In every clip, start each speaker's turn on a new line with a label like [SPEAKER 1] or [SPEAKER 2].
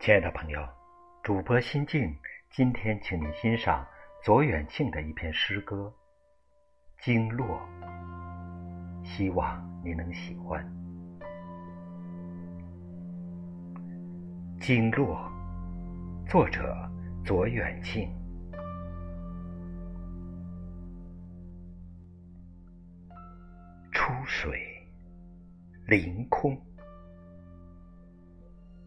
[SPEAKER 1] 亲爱的朋友，主播心静今天请您欣赏左远庆的一篇诗歌《经络》，希望你能喜欢。《经络》，作者左远庆。出水，凌空。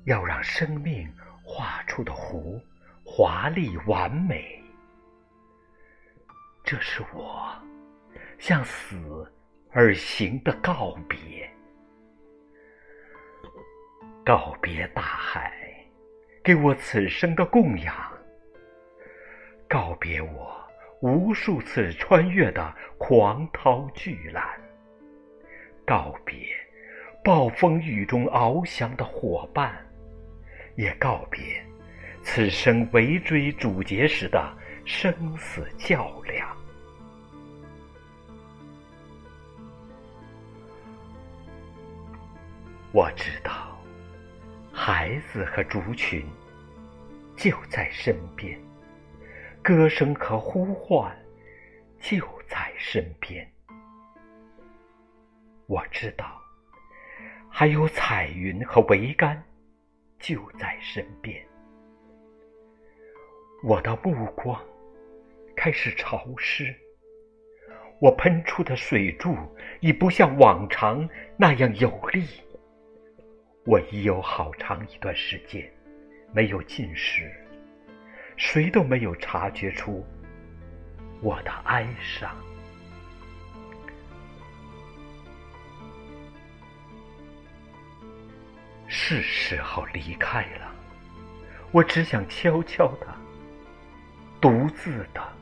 [SPEAKER 1] 要让生命画出的弧华丽完美，这是我向死而行的告别。告别大海，给我此生的供养；告别我无数次穿越的狂涛巨浪；告别暴风雨中翱翔的伙伴。也告别此生围追逐劫时的生死较量。我知道，孩子和族群就在身边，歌声和呼唤就在身边。我知道，还有彩云和桅杆。就在身边，我的目光开始潮湿，我喷出的水柱已不像往常那样有力。我已有好长一段时间没有进食，谁都没有察觉出我的哀伤。是时候离开了，我只想悄悄的、独自的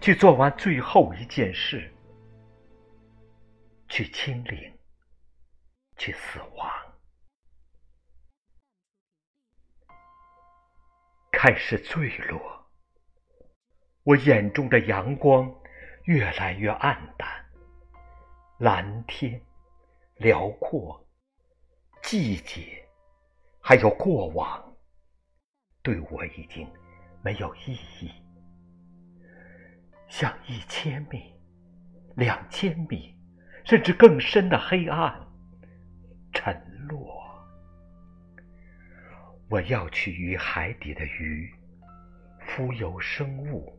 [SPEAKER 1] 去做完最后一件事，去清零，去死亡。开始坠落，我眼中的阳光越来越暗淡，蓝天辽阔。季节，还有过往，对我已经没有意义。像一千米、两千米，甚至更深的黑暗，沉落。我要去与海底的鱼、浮游生物、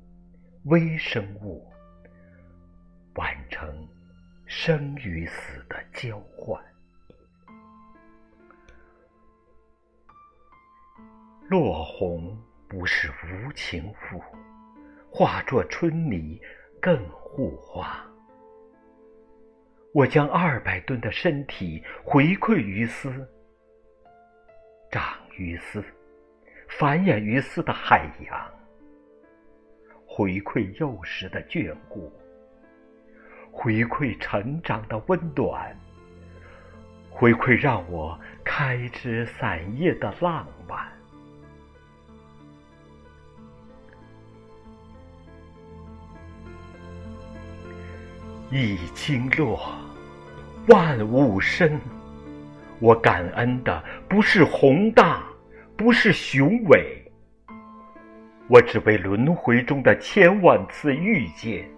[SPEAKER 1] 微生物，完成生与死的交换。落红不是无情赋，化作春泥更护花。我将二百吨的身体回馈于斯，长于斯，繁衍于斯的海洋，回馈幼时的眷顾，回馈成长的温暖，回馈让我开枝散叶的浪漫。一经落，万物生。我感恩的不是宏大，不是雄伟，我只为轮回中的千万次遇见，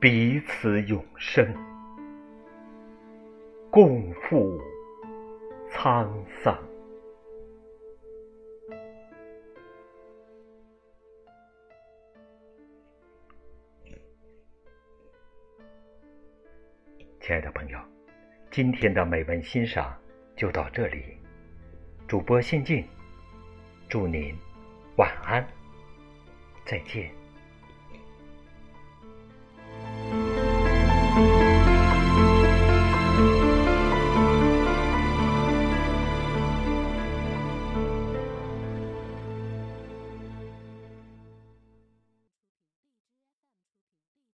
[SPEAKER 1] 彼此永生，共赴沧桑。亲爱的朋友，今天的美文欣赏就到这里。主播心静，祝您晚安，再见。